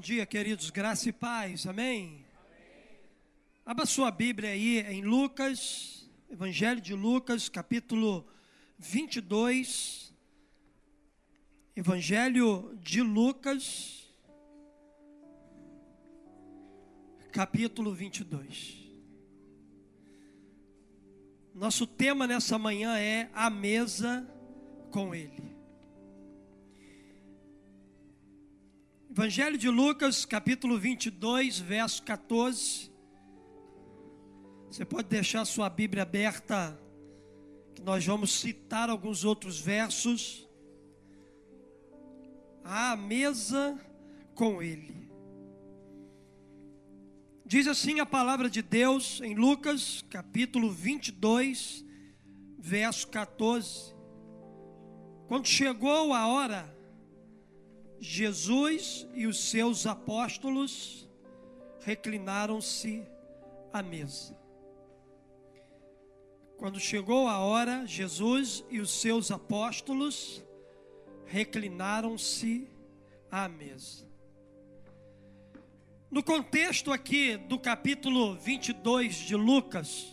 Bom dia, queridos, graça e paz, amém? Abra sua Bíblia aí em Lucas, Evangelho de Lucas, capítulo 22. Evangelho de Lucas, capítulo 22. Nosso tema nessa manhã é a mesa com Ele. Evangelho de Lucas, capítulo 22, verso 14. Você pode deixar sua Bíblia aberta, que nós vamos citar alguns outros versos. À mesa com Ele. Diz assim a palavra de Deus em Lucas, capítulo 22, verso 14. Quando chegou a hora, Jesus e os seus apóstolos reclinaram-se à mesa. Quando chegou a hora, Jesus e os seus apóstolos reclinaram-se à mesa. No contexto aqui do capítulo 22 de Lucas,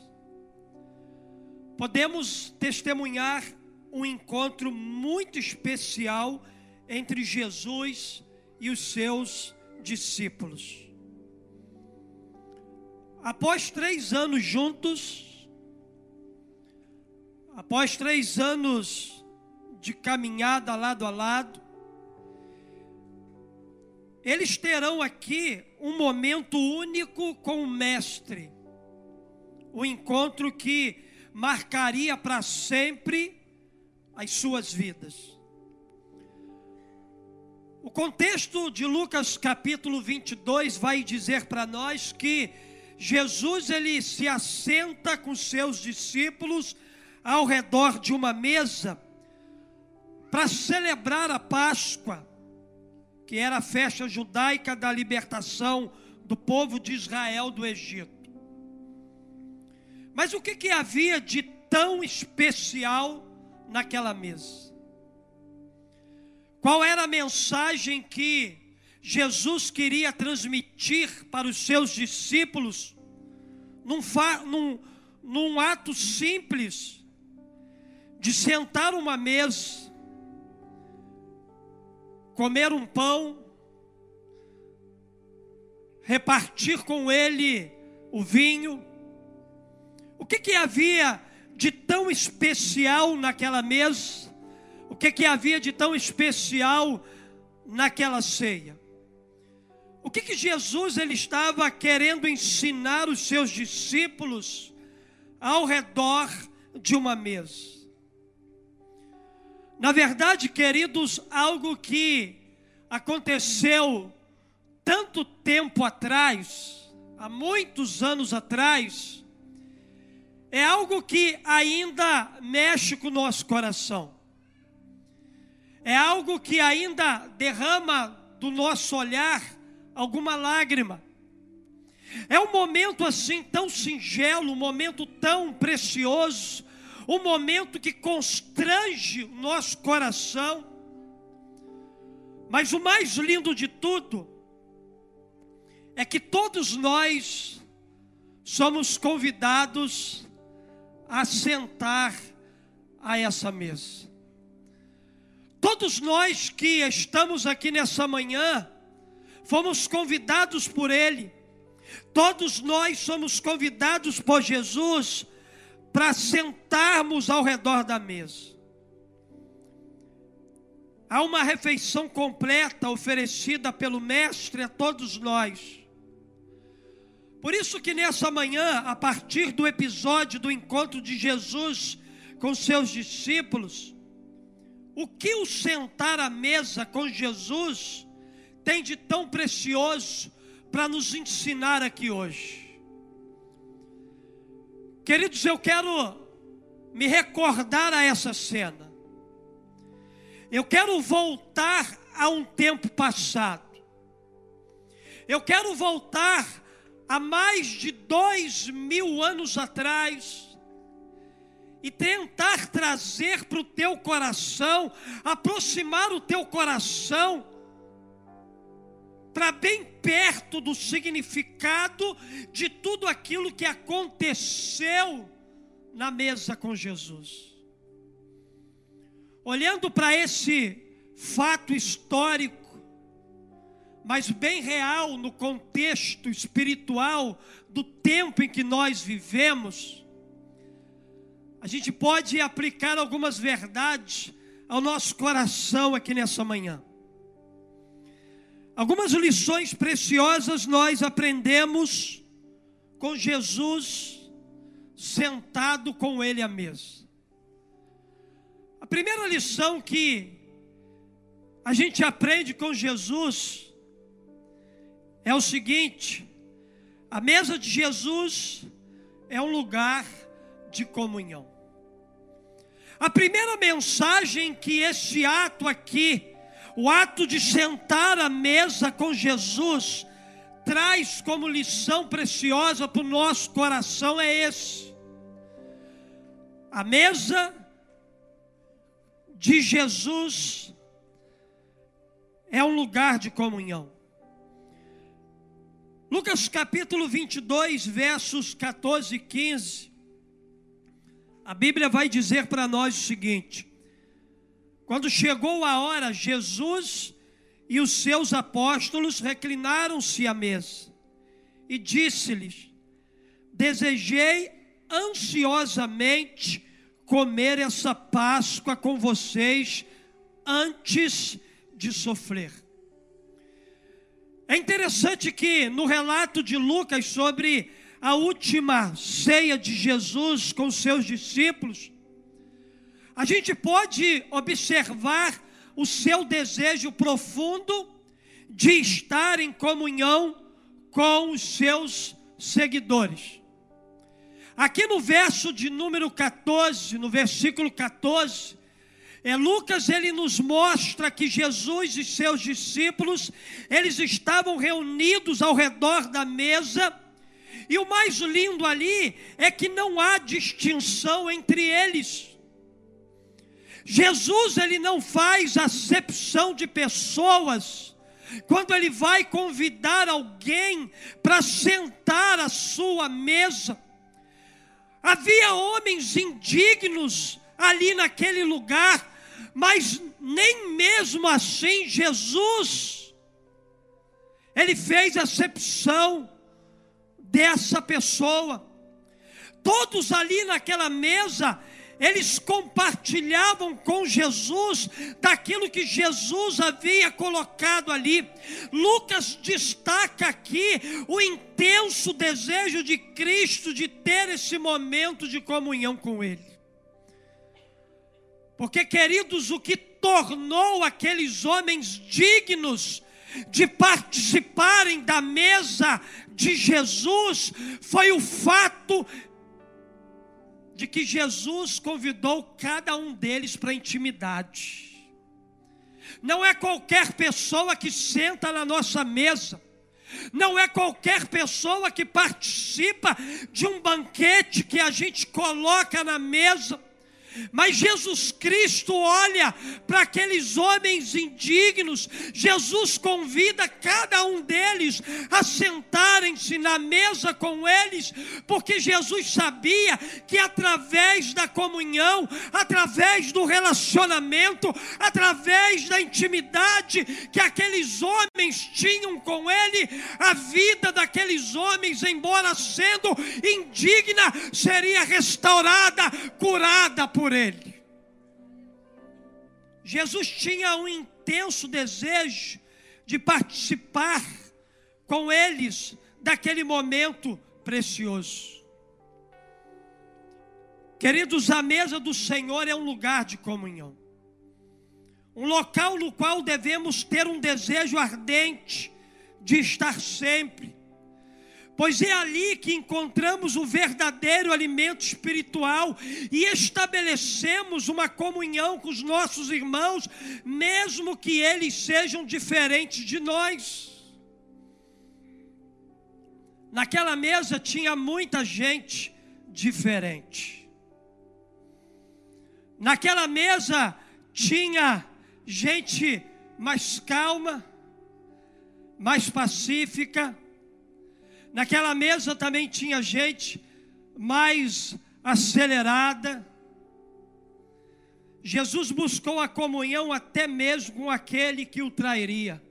podemos testemunhar um encontro muito especial entre Jesus e os seus discípulos. Após três anos juntos, após três anos de caminhada lado a lado, eles terão aqui um momento único com o Mestre, o um encontro que marcaria para sempre as suas vidas. O contexto de Lucas capítulo 22 vai dizer para nós que Jesus ele se assenta com seus discípulos ao redor de uma mesa para celebrar a Páscoa, que era a festa judaica da libertação do povo de Israel do Egito. Mas o que, que havia de tão especial naquela mesa? Qual era a mensagem que Jesus queria transmitir para os seus discípulos num, num, num ato simples de sentar uma mesa, comer um pão, repartir com ele o vinho. O que, que havia de tão especial naquela mesa? O que, que havia de tão especial naquela ceia? O que, que Jesus ele estava querendo ensinar os seus discípulos ao redor de uma mesa? Na verdade, queridos, algo que aconteceu tanto tempo atrás, há muitos anos atrás, é algo que ainda mexe com o nosso coração é algo que ainda derrama do nosso olhar alguma lágrima. É um momento assim tão singelo, um momento tão precioso, um momento que constrange o nosso coração. Mas o mais lindo de tudo é que todos nós somos convidados a sentar a essa mesa. Todos nós que estamos aqui nessa manhã, fomos convidados por Ele, todos nós somos convidados por Jesus para sentarmos ao redor da mesa. Há uma refeição completa oferecida pelo Mestre a todos nós. Por isso que nessa manhã, a partir do episódio do encontro de Jesus com seus discípulos, o que o sentar à mesa com Jesus tem de tão precioso para nos ensinar aqui hoje? Queridos, eu quero me recordar a essa cena. Eu quero voltar a um tempo passado. Eu quero voltar a mais de dois mil anos atrás e tentar trazer para o teu coração, aproximar o teu coração para bem perto do significado de tudo aquilo que aconteceu na mesa com Jesus. Olhando para esse fato histórico, mas bem real no contexto espiritual do tempo em que nós vivemos, a gente pode aplicar algumas verdades ao nosso coração aqui nessa manhã. Algumas lições preciosas nós aprendemos com Jesus sentado com ele à mesa. A primeira lição que a gente aprende com Jesus é o seguinte: a mesa de Jesus é um lugar de comunhão. A primeira mensagem que este ato aqui, o ato de sentar à mesa com Jesus, traz como lição preciosa para o nosso coração é esse. A mesa de Jesus é um lugar de comunhão. Lucas capítulo 22, versos 14 e 15. A Bíblia vai dizer para nós o seguinte: Quando chegou a hora, Jesus e os seus apóstolos reclinaram-se à mesa e disse-lhes: Desejei ansiosamente comer essa Páscoa com vocês antes de sofrer. É interessante que no relato de Lucas sobre a última ceia de Jesus com seus discípulos, a gente pode observar o seu desejo profundo de estar em comunhão com os seus seguidores. Aqui no verso de número 14, no versículo 14, é, Lucas ele nos mostra que Jesus e seus discípulos eles estavam reunidos ao redor da mesa e o mais lindo ali é que não há distinção entre eles. Jesus ele não faz acepção de pessoas quando ele vai convidar alguém para sentar à sua mesa. Havia homens indignos ali naquele lugar, mas nem mesmo assim Jesus, ele fez acepção dessa pessoa. Todos ali naquela mesa, eles compartilhavam com Jesus daquilo que Jesus havia colocado ali. Lucas destaca aqui o intenso desejo de Cristo de ter esse momento de comunhão com Ele. Porque, queridos, o que tornou aqueles homens dignos de participarem da mesa de Jesus foi o fato de que Jesus convidou cada um deles para intimidade. Não é qualquer pessoa que senta na nossa mesa. Não é qualquer pessoa que participa de um banquete que a gente coloca na mesa. Mas Jesus Cristo olha para aqueles homens indignos, Jesus convida cada um deles a sentarem-se na mesa com eles, porque Jesus sabia que através da comunhão, através do relacionamento, através da intimidade que aqueles homens tinham com ele, a vida daqueles homens, embora sendo indigna, seria restaurada, curada por por ele. Jesus tinha um intenso desejo de participar com eles daquele momento precioso. Queridos, a mesa do Senhor é um lugar de comunhão, um local no qual devemos ter um desejo ardente de estar sempre, pois é ali que encontramos o verdadeiro alimento espiritual e estabelecemos uma comunhão com os nossos irmãos, mesmo que eles sejam diferentes de nós. Naquela mesa tinha muita gente diferente. Naquela mesa tinha gente mais calma, mais pacífica. Naquela mesa também tinha gente mais acelerada. Jesus buscou a comunhão até mesmo com aquele que o trairia.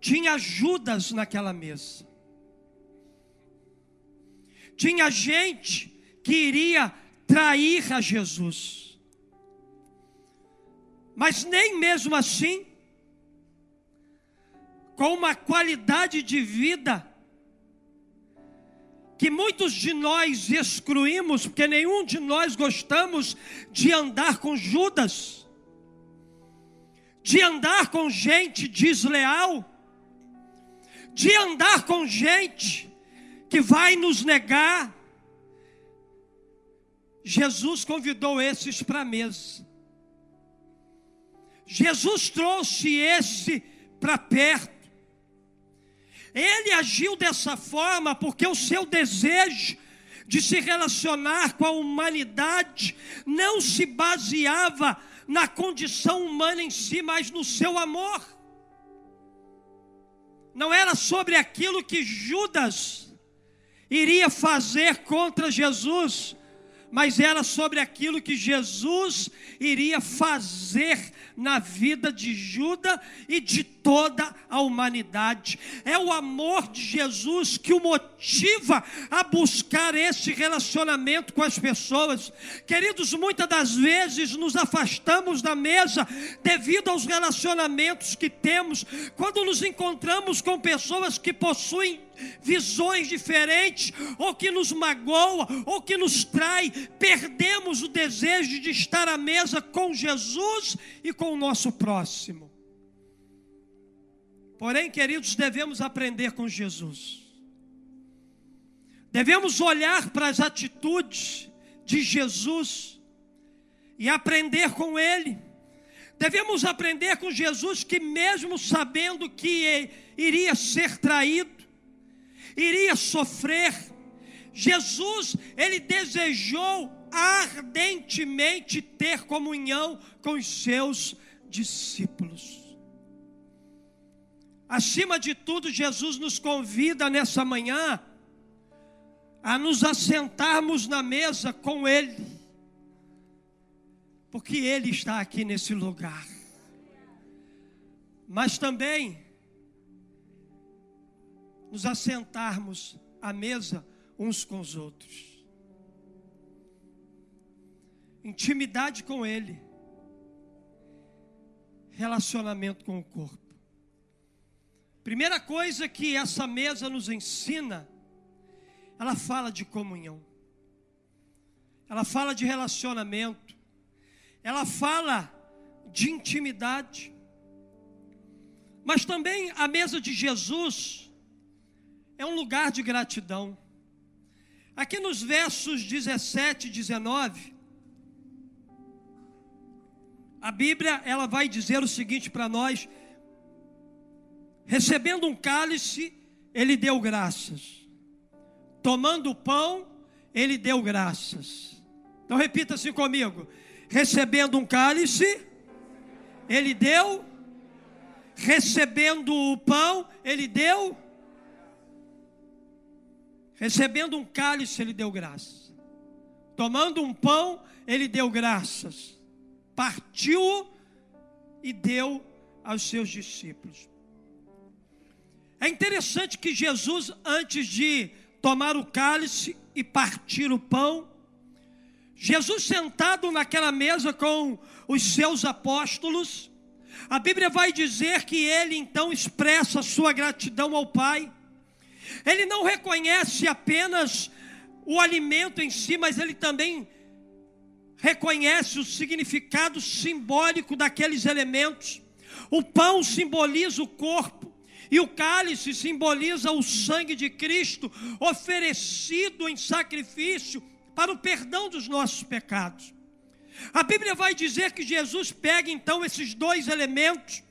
Tinha Judas naquela mesa. Tinha gente que iria trair a Jesus. Mas nem mesmo assim, com uma qualidade de vida que muitos de nós excluímos, porque nenhum de nós gostamos de andar com Judas, de andar com gente desleal, de andar com gente que vai nos negar. Jesus convidou esses para a mesa. Jesus trouxe esse para perto. Ele agiu dessa forma porque o seu desejo de se relacionar com a humanidade não se baseava na condição humana em si, mas no seu amor. Não era sobre aquilo que Judas iria fazer contra Jesus, mas era sobre aquilo que Jesus iria fazer na vida de Judas e de toda a humanidade. É o amor de Jesus que o motiva a buscar esse relacionamento com as pessoas. Queridos, muitas das vezes nos afastamos da mesa devido aos relacionamentos que temos, quando nos encontramos com pessoas que possuem visões diferentes, ou que nos magoa, ou que nos trai, perdemos o desejo de estar à mesa com Jesus e com o nosso próximo. Porém, queridos, devemos aprender com Jesus. Devemos olhar para as atitudes de Jesus e aprender com Ele. Devemos aprender com Jesus que, mesmo sabendo que iria ser traído, iria sofrer. Jesus, ele desejou ardentemente ter comunhão com os seus discípulos. Acima de tudo, Jesus nos convida nessa manhã a nos assentarmos na mesa com Ele, porque Ele está aqui nesse lugar. Mas também nos assentarmos à mesa uns com os outros. Intimidade com Ele, relacionamento com o corpo. Primeira coisa que essa mesa nos ensina, ela fala de comunhão, ela fala de relacionamento, ela fala de intimidade, mas também a mesa de Jesus é um lugar de gratidão. Aqui nos versos 17 e 19, a Bíblia ela vai dizer o seguinte para nós: recebendo um cálice, ele deu graças. Tomando o pão, ele deu graças. Então repita assim comigo: recebendo um cálice, ele deu. Recebendo o pão, ele deu Recebendo um cálice, ele deu graça. Tomando um pão, ele deu graças. Partiu e deu aos seus discípulos. É interessante que Jesus, antes de tomar o cálice e partir o pão, Jesus sentado naquela mesa com os seus apóstolos, a Bíblia vai dizer que ele então expressa sua gratidão ao Pai ele não reconhece apenas o alimento em si, mas ele também reconhece o significado simbólico daqueles elementos. O pão simboliza o corpo, e o cálice simboliza o sangue de Cristo oferecido em sacrifício para o perdão dos nossos pecados. A Bíblia vai dizer que Jesus pega então esses dois elementos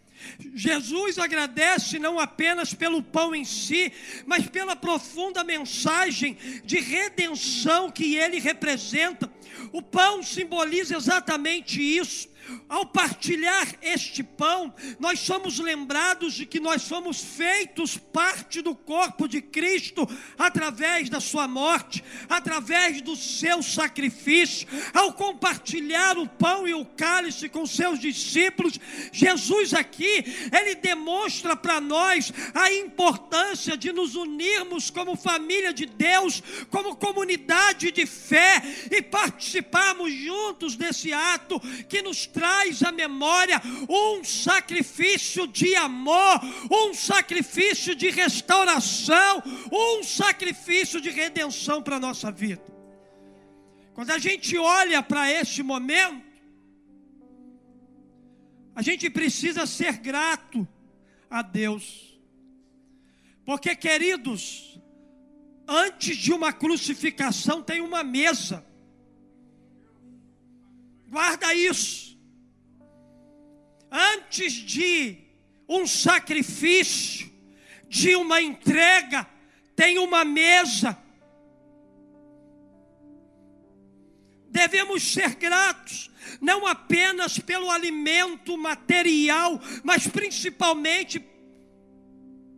Jesus agradece não apenas pelo pão em si, mas pela profunda mensagem de redenção que ele representa. O pão simboliza exatamente isso. Ao partilhar este pão, nós somos lembrados de que nós somos feitos parte do corpo de Cristo através da sua morte, através do seu sacrifício. Ao compartilhar o pão e o cálice com seus discípulos, Jesus aqui, ele demonstra para nós a importância de nos unirmos como família de Deus, como comunidade de fé e participarmos juntos desse ato que nos traz à memória um sacrifício de amor, um sacrifício de restauração, um sacrifício de redenção para a nossa vida. Quando a gente olha para este momento, a gente precisa ser grato a Deus. Porque, queridos, antes de uma crucificação tem uma mesa. Guarda isso antes de um sacrifício, de uma entrega, tem uma mesa. Devemos ser gratos, não apenas pelo alimento material, mas principalmente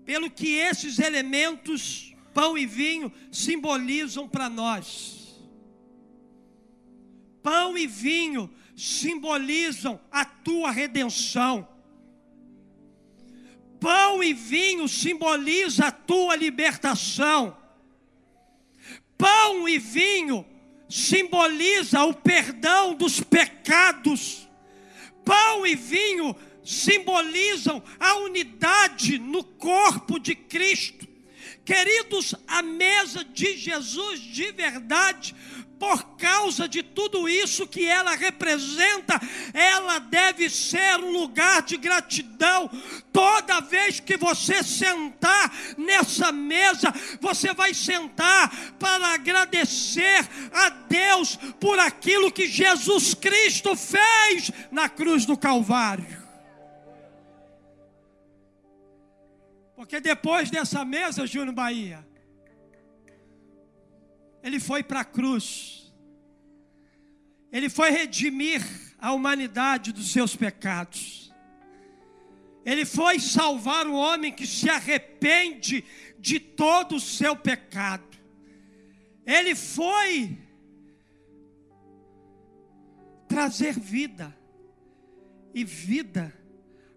pelo que esses elementos, pão e vinho, simbolizam para nós. Pão e vinho simbolizam a tua redenção. Pão e vinho simboliza a tua libertação. Pão e vinho simboliza o perdão dos pecados. Pão e vinho simbolizam a unidade no corpo de Cristo. Queridos, a mesa de Jesus de verdade por causa de tudo isso que ela representa, ela deve ser um lugar de gratidão. Toda vez que você sentar nessa mesa, você vai sentar para agradecer a Deus por aquilo que Jesus Cristo fez na cruz do Calvário. Porque depois dessa mesa, Júnior Bahia, ele foi para a cruz. Ele foi redimir a humanidade dos seus pecados. Ele foi salvar o homem que se arrepende de todo o seu pecado. Ele foi trazer vida e vida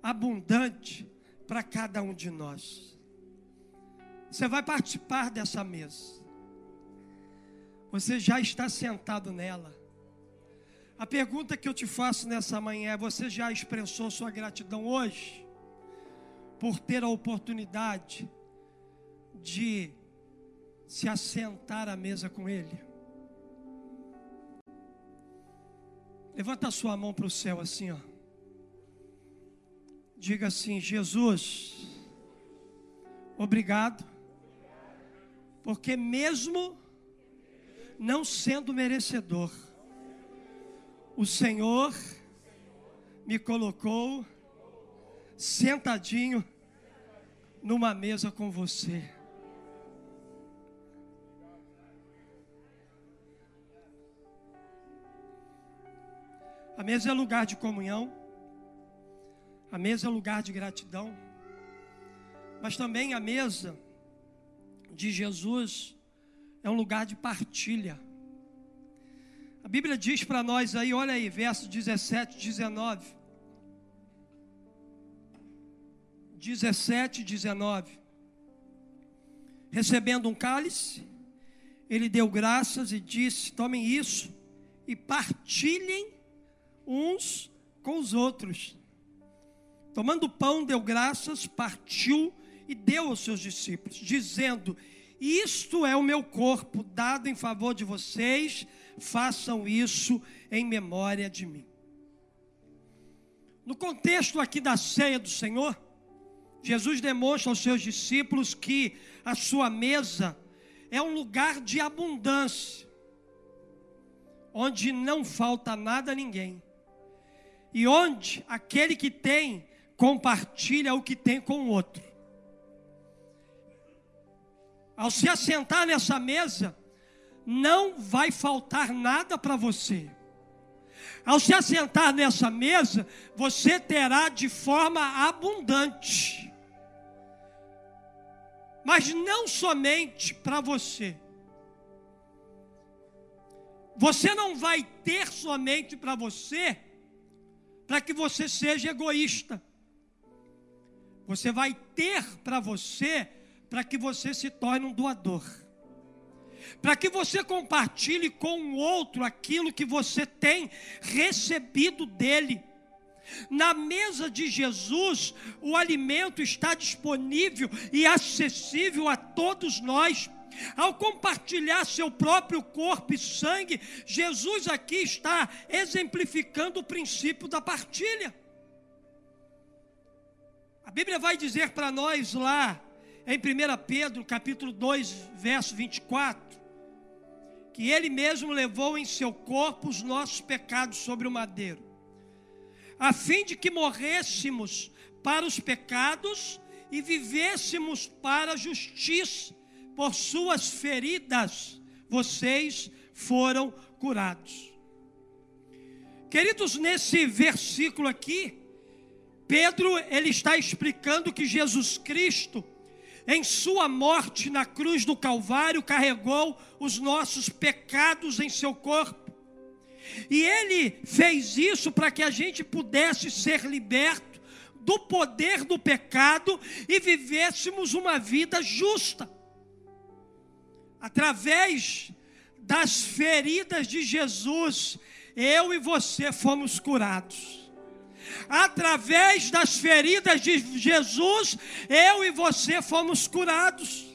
abundante para cada um de nós. Você vai participar dessa mesa. Você já está sentado nela. A pergunta que eu te faço nessa manhã é: você já expressou sua gratidão hoje por ter a oportunidade de se assentar à mesa com Ele? Levanta a sua mão para o céu assim, ó. Diga assim: Jesus, obrigado, porque mesmo não sendo merecedor, o Senhor me colocou sentadinho numa mesa com você. A mesa é lugar de comunhão, a mesa é lugar de gratidão, mas também a mesa de Jesus é um lugar de partilha. A Bíblia diz para nós aí, olha aí, verso 17, 19. 17, 19. Recebendo um cálice, ele deu graças e disse: Tomem isso e partilhem uns com os outros. Tomando o pão, deu graças, partiu e deu aos seus discípulos, dizendo: isto é o meu corpo dado em favor de vocês, façam isso em memória de mim. No contexto aqui da ceia do Senhor, Jesus demonstra aos seus discípulos que a sua mesa é um lugar de abundância, onde não falta nada a ninguém, e onde aquele que tem compartilha o que tem com o outro. Ao se assentar nessa mesa, não vai faltar nada para você. Ao se assentar nessa mesa, você terá de forma abundante. Mas não somente para você. Você não vai ter somente para você, para que você seja egoísta. Você vai ter para você, para que você se torne um doador para que você compartilhe com o outro aquilo que você tem recebido dele. Na mesa de Jesus, o alimento está disponível e acessível a todos nós. Ao compartilhar seu próprio corpo e sangue, Jesus aqui está exemplificando o princípio da partilha. A Bíblia vai dizer para nós lá em 1 Pedro, capítulo 2, verso 24, que ele mesmo levou em seu corpo os nossos pecados sobre o madeiro, a fim de que morrêssemos para os pecados e vivêssemos para a justiça. Por suas feridas vocês foram curados. Queridos, nesse versículo aqui, Pedro ele está explicando que Jesus Cristo em sua morte na cruz do Calvário, carregou os nossos pecados em seu corpo. E ele fez isso para que a gente pudesse ser liberto do poder do pecado e vivêssemos uma vida justa. Através das feridas de Jesus, eu e você fomos curados através das feridas de Jesus, eu e você fomos curados.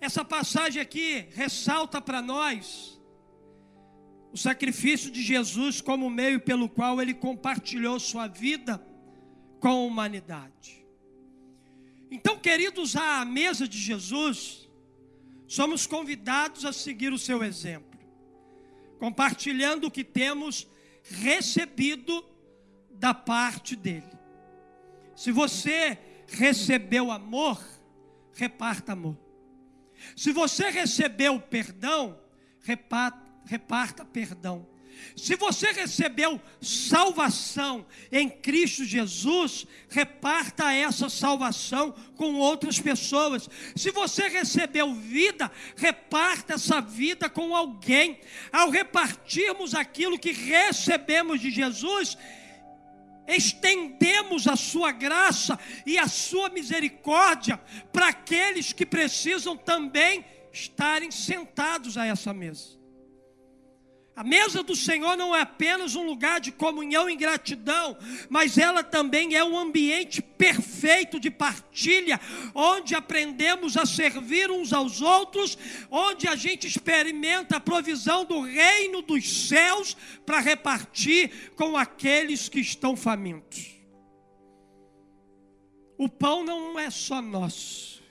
Essa passagem aqui ressalta para nós o sacrifício de Jesus como meio pelo qual ele compartilhou sua vida com a humanidade. Então, queridos, à mesa de Jesus, somos convidados a seguir o seu exemplo, compartilhando o que temos recebido da parte dele. Se você recebeu amor, reparta amor. Se você recebeu perdão, reparta, perdão. Se você recebeu salvação em Cristo Jesus, reparta essa salvação com outras pessoas. Se você recebeu vida, reparta essa vida com alguém. Ao repartirmos aquilo que recebemos de Jesus, estendemos a sua graça e a sua misericórdia para aqueles que precisam também estarem sentados a essa mesa. A mesa do Senhor não é apenas um lugar de comunhão e gratidão, mas ela também é um ambiente perfeito de partilha, onde aprendemos a servir uns aos outros, onde a gente experimenta a provisão do reino dos céus para repartir com aqueles que estão famintos. O pão não é só nosso.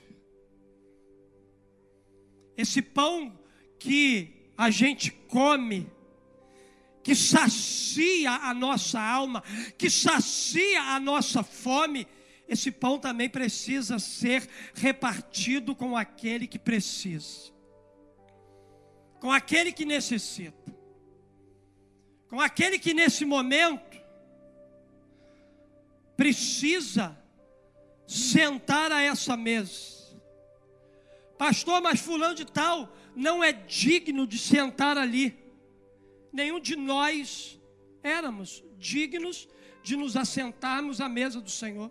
Esse pão que a gente come que sacia a nossa alma, que sacia a nossa fome, esse pão também precisa ser repartido com aquele que precisa, com aquele que necessita, com aquele que nesse momento precisa sentar a essa mesa. Pastor, mas fulano de tal não é digno de sentar ali nenhum de nós éramos dignos de nos assentarmos à mesa do Senhor.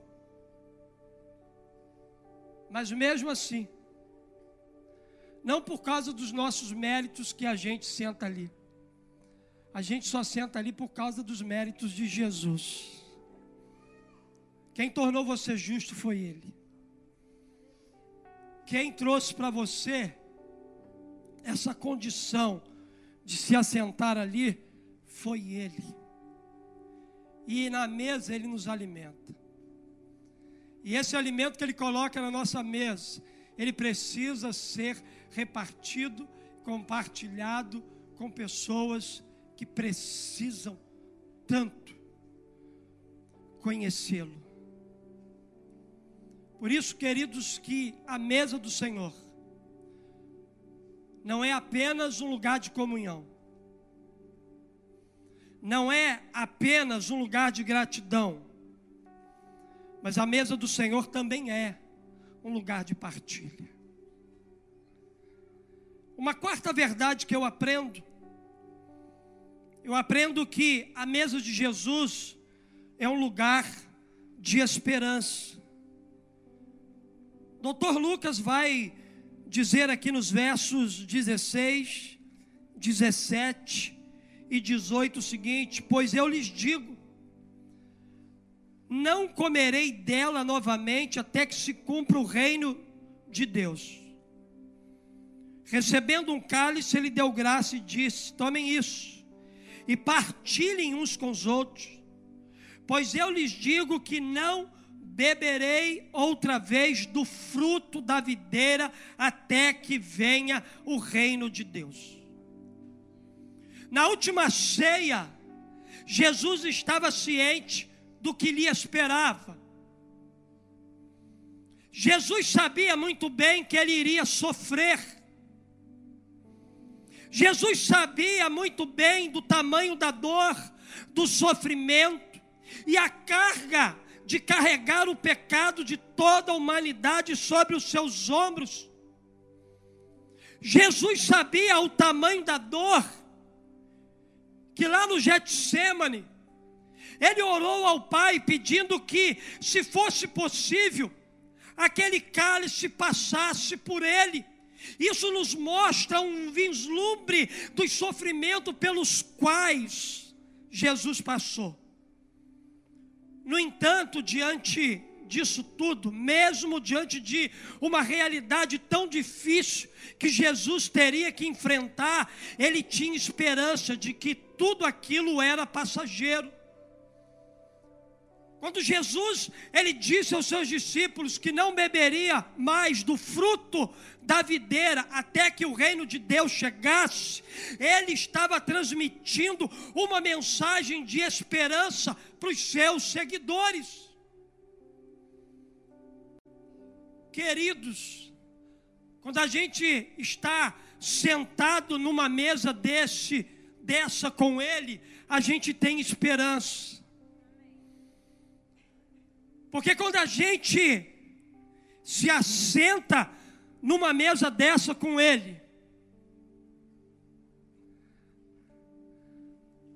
Mas mesmo assim, não por causa dos nossos méritos que a gente senta ali. A gente só senta ali por causa dos méritos de Jesus. Quem tornou você justo foi Ele. Quem trouxe para você essa condição de se assentar ali foi Ele. E na mesa Ele nos alimenta. E esse alimento que Ele coloca na nossa mesa, ele precisa ser repartido, compartilhado com pessoas que precisam tanto conhecê-lo. Por isso, queridos, que a mesa do Senhor não é apenas um lugar de comunhão, não é apenas um lugar de gratidão, mas a mesa do Senhor também é um lugar de partilha. Uma quarta verdade que eu aprendo, eu aprendo que a mesa de Jesus é um lugar de esperança. Doutor Lucas vai dizer aqui nos versos 16, 17 e 18 o seguinte: Pois eu lhes digo, não comerei dela novamente até que se cumpra o reino de Deus. Recebendo um cálice, ele deu graça e disse: Tomem isso e partilhem uns com os outros, pois eu lhes digo que não beberei outra vez do fruto da videira até que venha o reino de Deus. Na última ceia, Jesus estava ciente do que lhe esperava. Jesus sabia muito bem que ele iria sofrer. Jesus sabia muito bem do tamanho da dor, do sofrimento e a carga de carregar o pecado de toda a humanidade sobre os seus ombros. Jesus sabia o tamanho da dor, que lá no Getsemane, ele orou ao Pai pedindo que, se fosse possível, aquele cálice passasse por ele. Isso nos mostra um vislumbre dos sofrimentos pelos quais Jesus passou. No entanto, diante disso tudo, mesmo diante de uma realidade tão difícil que Jesus teria que enfrentar, ele tinha esperança de que tudo aquilo era passageiro. Quando Jesus ele disse aos seus discípulos que não beberia mais do fruto da videira até que o reino de Deus chegasse, ele estava transmitindo uma mensagem de esperança para os seus seguidores. Queridos, quando a gente está sentado numa mesa desse, dessa com ele, a gente tem esperança. Porque quando a gente se assenta numa mesa dessa com Ele,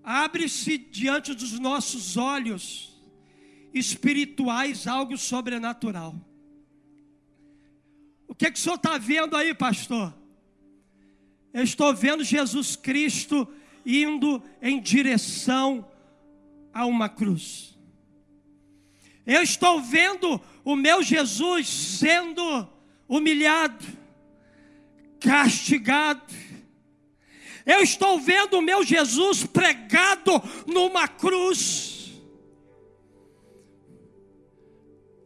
abre-se diante dos nossos olhos espirituais algo sobrenatural. O que, é que o senhor está vendo aí, pastor? Eu estou vendo Jesus Cristo indo em direção a uma cruz. Eu estou vendo o meu Jesus sendo humilhado, castigado. Eu estou vendo o meu Jesus pregado numa cruz.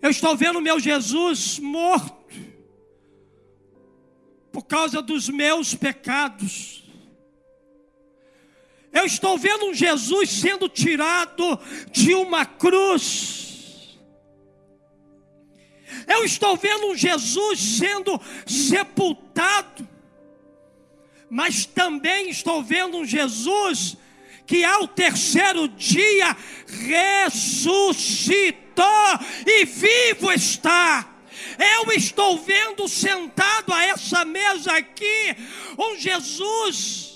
Eu estou vendo o meu Jesus morto por causa dos meus pecados. Eu estou vendo um Jesus sendo tirado de uma cruz eu estou vendo um Jesus sendo sepultado, mas também estou vendo um Jesus que ao terceiro dia ressuscitou e vivo está. Eu estou vendo sentado a essa mesa aqui um Jesus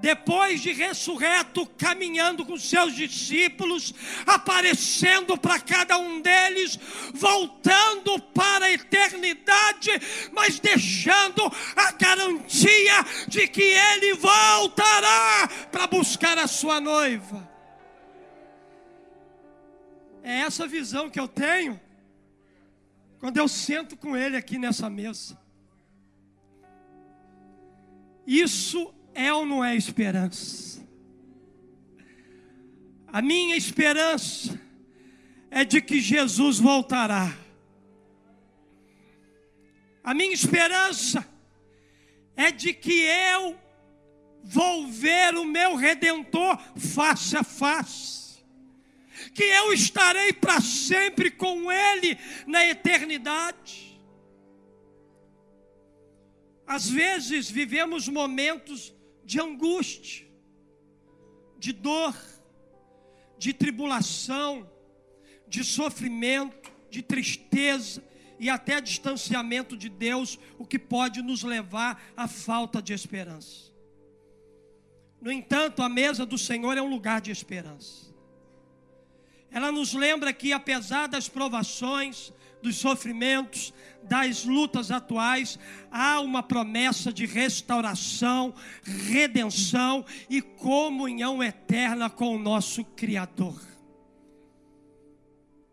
depois de ressurreto, caminhando com seus discípulos, aparecendo para cada um deles, voltando para a eternidade, mas deixando a garantia de que ele voltará para buscar a sua noiva. É essa visão que eu tenho quando eu sento com ele aqui nessa mesa. Isso é ou não é esperança? A minha esperança é de que Jesus voltará. A minha esperança é de que eu vou ver o meu redentor face a face. Que eu estarei para sempre com ele na eternidade. Às vezes vivemos momentos de angústia. de dor, de tribulação, de sofrimento, de tristeza e até distanciamento de Deus, o que pode nos levar à falta de esperança. No entanto, a mesa do Senhor é um lugar de esperança. Ela nos lembra que, apesar das provações, dos sofrimentos, das lutas atuais, há uma promessa de restauração, redenção e comunhão eterna com o nosso Criador.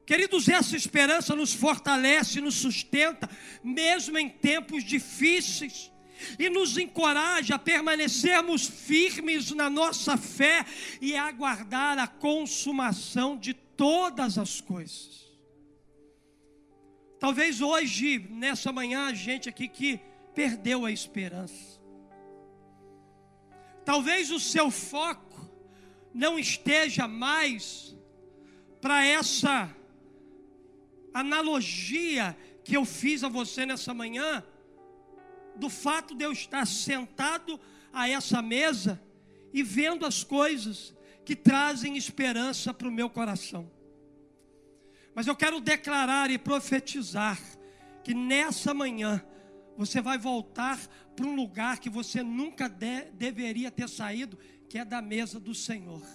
Queridos, essa esperança nos fortalece, nos sustenta, mesmo em tempos difíceis, e nos encoraja a permanecermos firmes na nossa fé e a aguardar a consumação de todas as coisas. Talvez hoje, nessa manhã, a gente aqui que perdeu a esperança. Talvez o seu foco não esteja mais para essa analogia que eu fiz a você nessa manhã, do fato de eu estar sentado a essa mesa e vendo as coisas que trazem esperança para o meu coração. Mas eu quero declarar e profetizar que nessa manhã você vai voltar para um lugar que você nunca de, deveria ter saído, que é da mesa do Senhor.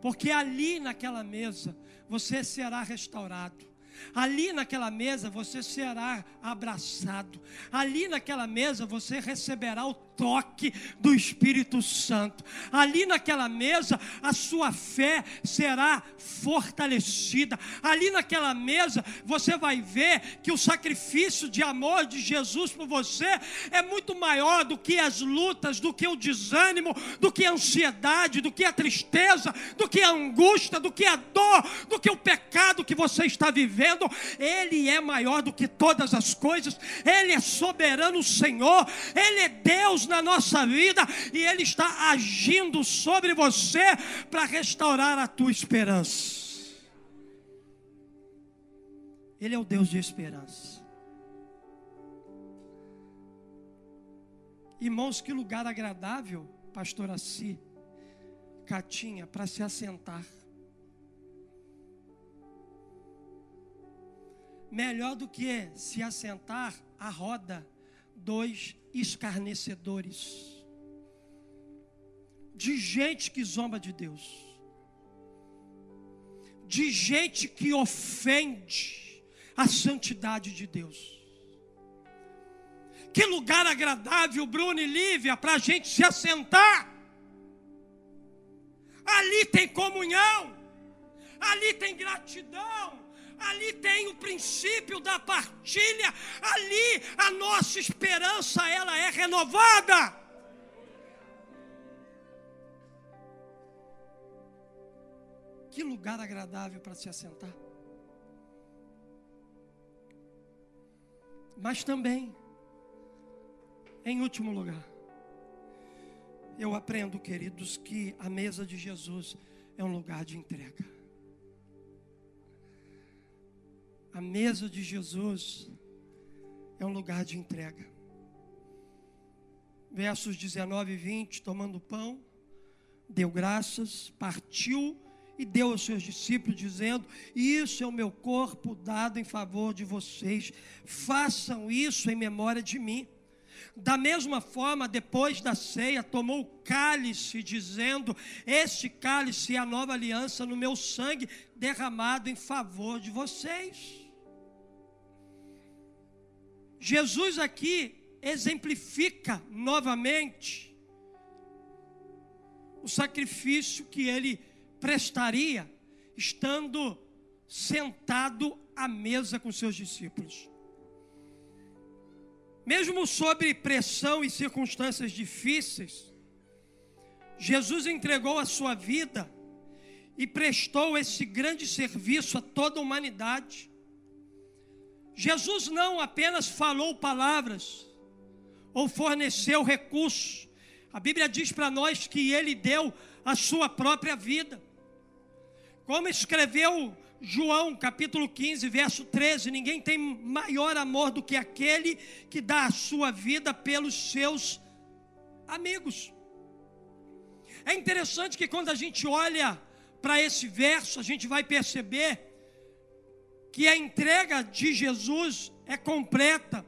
Porque ali naquela mesa você será restaurado. Ali naquela mesa você será abraçado. Ali naquela mesa você receberá o toque do Espírito Santo. Ali naquela mesa a sua fé será fortalecida. Ali naquela mesa você vai ver que o sacrifício de amor de Jesus por você é muito maior do que as lutas, do que o desânimo, do que a ansiedade, do que a tristeza, do que a angústia, do que a dor, do que o pecado que você está vivendo. Ele é maior do que todas as coisas. Ele é soberano Senhor. Ele é Deus na nossa vida e Ele está agindo sobre você para restaurar a tua esperança. Ele é o Deus de esperança. Irmãos, que lugar agradável, pastor Assi, Catinha, para se assentar. Melhor do que se assentar à roda dois escarnecedores, de gente que zomba de Deus, de gente que ofende a santidade de Deus. Que lugar agradável, Bruno e Lívia, para a gente se assentar. Ali tem comunhão, ali tem gratidão, ali tem o princípio da partilha, ali a nossa esperança ela é renovada. Que lugar agradável para se assentar. Mas também, em último lugar, eu aprendo, queridos, que a mesa de Jesus é um lugar de entrega. A mesa de Jesus é um lugar de entrega. Versos 19 e 20: tomando pão, deu graças, partiu e deu aos seus discípulos, dizendo: Isso é o meu corpo dado em favor de vocês, façam isso em memória de mim. Da mesma forma, depois da ceia, tomou o cálice, dizendo: Este cálice é a nova aliança no meu sangue, derramado em favor de vocês. Jesus aqui exemplifica novamente o sacrifício que ele prestaria estando sentado à mesa com seus discípulos. Mesmo sob pressão e circunstâncias difíceis, Jesus entregou a sua vida e prestou esse grande serviço a toda a humanidade. Jesus não apenas falou palavras ou forneceu recursos. A Bíblia diz para nós que ele deu a sua própria vida. Como escreveu João, capítulo 15, verso 13: ninguém tem maior amor do que aquele que dá a sua vida pelos seus amigos. É interessante que quando a gente olha para esse verso, a gente vai perceber que a entrega de Jesus é completa,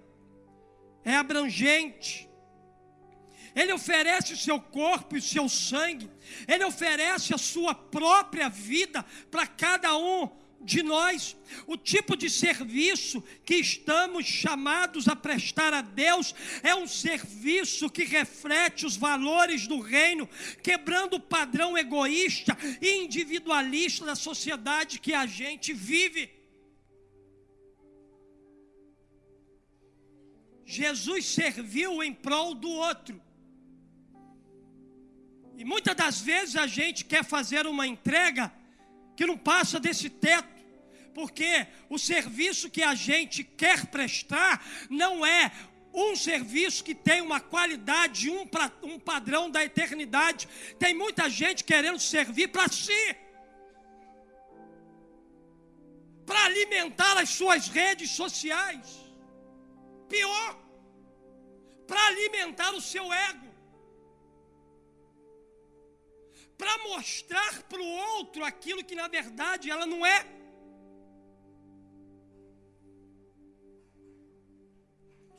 é abrangente. Ele oferece o seu corpo e o seu sangue, ele oferece a sua própria vida para cada um de nós, o tipo de serviço que estamos chamados a prestar a Deus é um serviço que reflete os valores do reino, quebrando o padrão egoísta e individualista da sociedade que a gente vive. Jesus serviu em prol do outro. E muitas das vezes a gente quer fazer uma entrega que não passa desse teto porque o serviço que a gente quer prestar não é um serviço que tem uma qualidade, um, pra, um padrão da eternidade. Tem muita gente querendo servir para si, para alimentar as suas redes sociais. Pior, para alimentar o seu ego. Para mostrar para o outro aquilo que na verdade ela não é.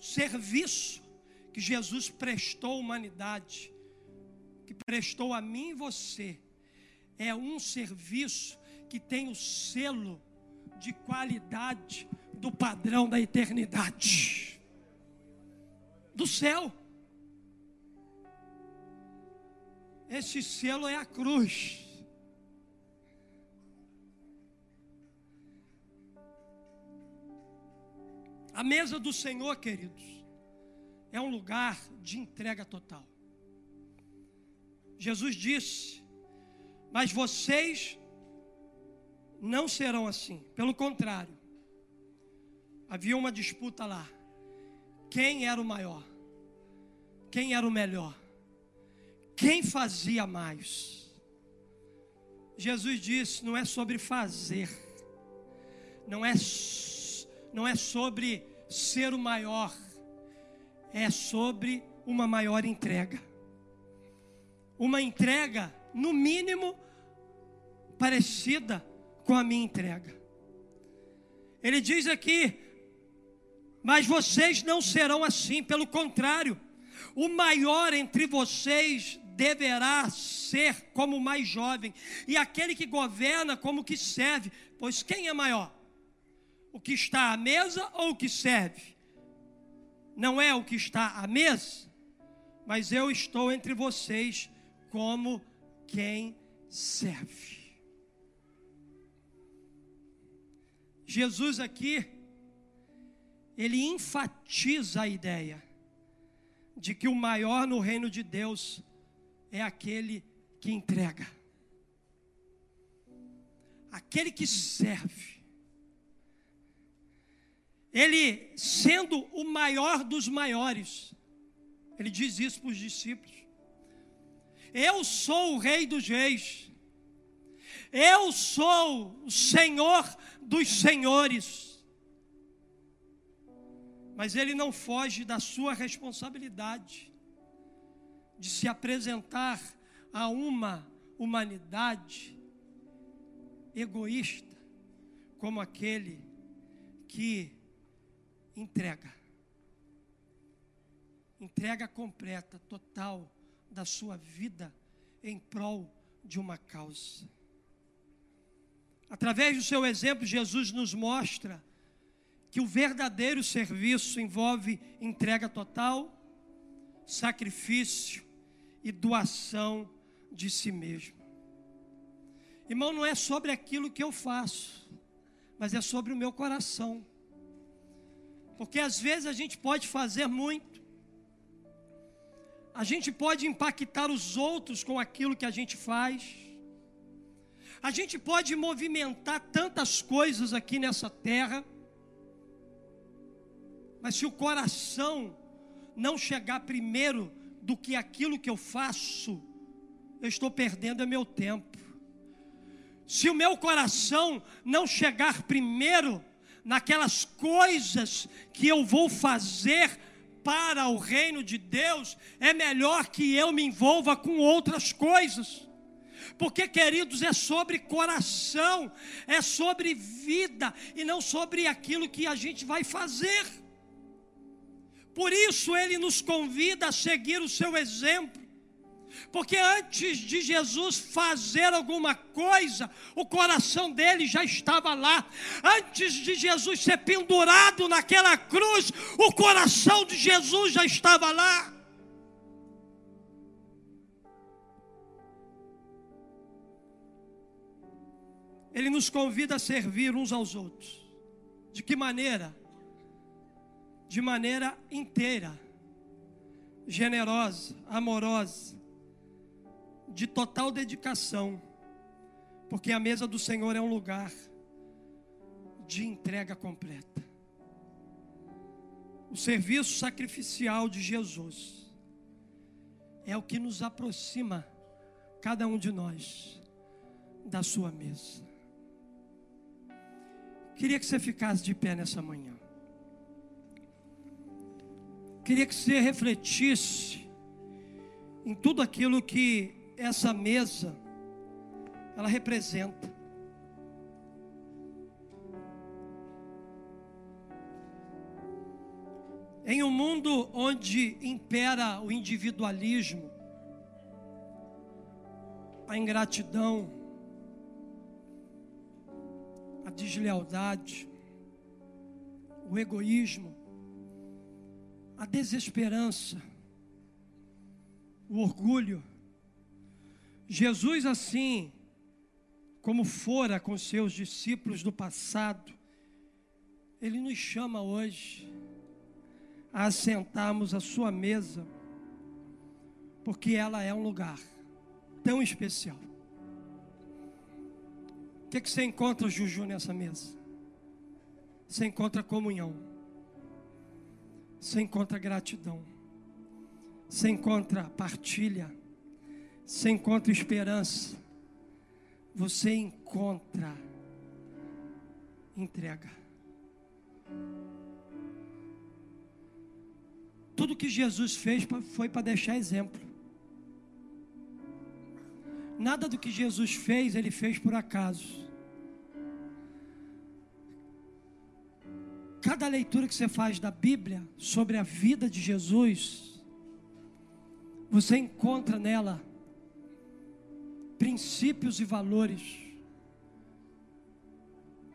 Serviço que Jesus prestou à humanidade, que prestou a mim e você, é um serviço que tem o selo de qualidade do padrão da eternidade do céu. Esse selo é a cruz. A mesa do Senhor, queridos, é um lugar de entrega total. Jesus disse: Mas vocês não serão assim. Pelo contrário, havia uma disputa lá. Quem era o maior? Quem era o melhor? Quem fazia mais? Jesus disse: não é sobre fazer, não é não é sobre ser o maior, é sobre uma maior entrega. Uma entrega, no mínimo, parecida com a minha entrega. Ele diz aqui: Mas vocês não serão assim, pelo contrário, o maior entre vocês deverá ser como o mais jovem, e aquele que governa como que serve, pois quem é maior? O que está à mesa ou o que serve? Não é o que está à mesa, mas eu estou entre vocês como quem serve. Jesus aqui, ele enfatiza a ideia de que o maior no reino de Deus é aquele que entrega, aquele que serve ele sendo o maior dos maiores, ele diz isso para os discípulos: Eu sou o Rei dos Reis, eu sou o Senhor dos Senhores. Mas ele não foge da sua responsabilidade de se apresentar a uma humanidade egoísta, como aquele que entrega. Entrega completa, total da sua vida em prol de uma causa. Através do seu exemplo, Jesus nos mostra que o verdadeiro serviço envolve entrega total, sacrifício e doação de si mesmo. Irmão, não é sobre aquilo que eu faço, mas é sobre o meu coração. Porque às vezes a gente pode fazer muito, a gente pode impactar os outros com aquilo que a gente faz, a gente pode movimentar tantas coisas aqui nessa terra, mas se o coração não chegar primeiro do que aquilo que eu faço, eu estou perdendo meu tempo. Se o meu coração não chegar primeiro naquelas coisas que eu vou fazer para o reino de Deus, é melhor que eu me envolva com outras coisas. Porque, queridos, é sobre coração, é sobre vida e não sobre aquilo que a gente vai fazer. Por isso ele nos convida a seguir o seu exemplo. Porque antes de Jesus fazer alguma coisa, o coração dele já estava lá. Antes de Jesus ser pendurado naquela cruz, o coração de Jesus já estava lá. Ele nos convida a servir uns aos outros. De que maneira? De maneira inteira, generosa, amorosa, de total dedicação, porque a mesa do Senhor é um lugar de entrega completa. O serviço sacrificial de Jesus é o que nos aproxima, cada um de nós, da sua mesa. Queria que você ficasse de pé nessa manhã. Queria que você refletisse em tudo aquilo que essa mesa ela representa. Em um mundo onde impera o individualismo, a ingratidão, a deslealdade, o egoísmo, a desesperança, o orgulho, Jesus, assim como fora com seus discípulos do passado, Ele nos chama hoje a assentarmos à Sua mesa, porque ela é um lugar tão especial. O que, que você encontra, Juju, nessa mesa? Você encontra comunhão, você encontra gratidão, você encontra partilha você encontra esperança, você encontra entrega. Tudo que Jesus fez foi para deixar exemplo. Nada do que Jesus fez, ele fez por acaso. Cada leitura que você faz da Bíblia sobre a vida de Jesus, você encontra nela princípios e valores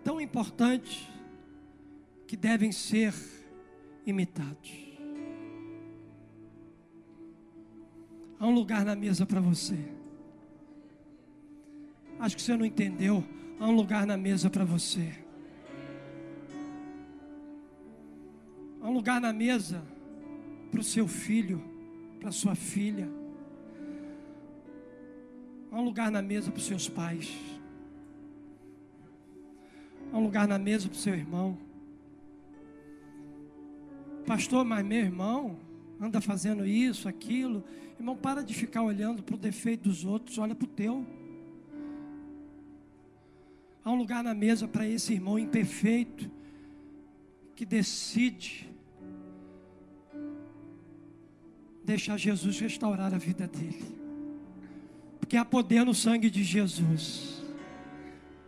tão importantes que devem ser imitados. Há um lugar na mesa para você. Acho que você não entendeu. Há um lugar na mesa para você. Há um lugar na mesa para o seu filho, para sua filha. Há um lugar na mesa para os seus pais. Há um lugar na mesa para o seu irmão. Pastor, mas meu irmão anda fazendo isso, aquilo. Irmão, para de ficar olhando para o defeito dos outros, olha para o teu. Há um lugar na mesa para esse irmão imperfeito que decide deixar Jesus restaurar a vida dele. Porque há poder no sangue de Jesus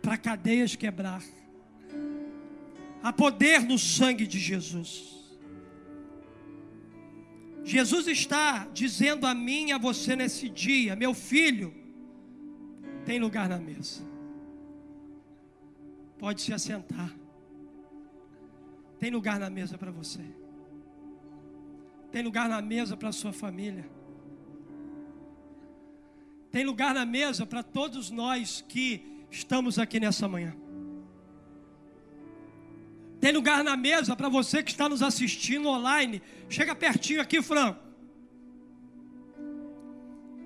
para cadeias quebrar. Há poder no sangue de Jesus. Jesus está dizendo a mim e a você nesse dia: meu filho, tem lugar na mesa. Pode se assentar. Tem lugar na mesa para você. Tem lugar na mesa para sua família. Tem lugar na mesa para todos nós que estamos aqui nessa manhã. Tem lugar na mesa para você que está nos assistindo online. Chega pertinho aqui, Franco.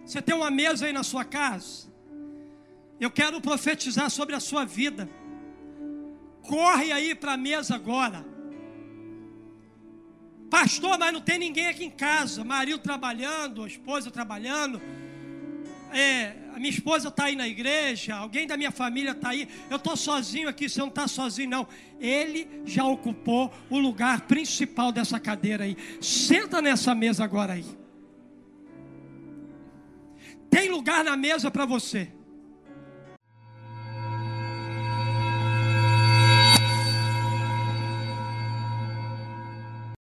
Você tem uma mesa aí na sua casa. Eu quero profetizar sobre a sua vida. Corre aí para a mesa agora. Pastor, mas não tem ninguém aqui em casa. Marido trabalhando, esposa trabalhando é, a minha esposa está aí na igreja, alguém da minha família está aí, eu estou sozinho aqui, você não está sozinho, não. Ele já ocupou o lugar principal dessa cadeira aí. Senta nessa mesa agora aí. Tem lugar na mesa para você.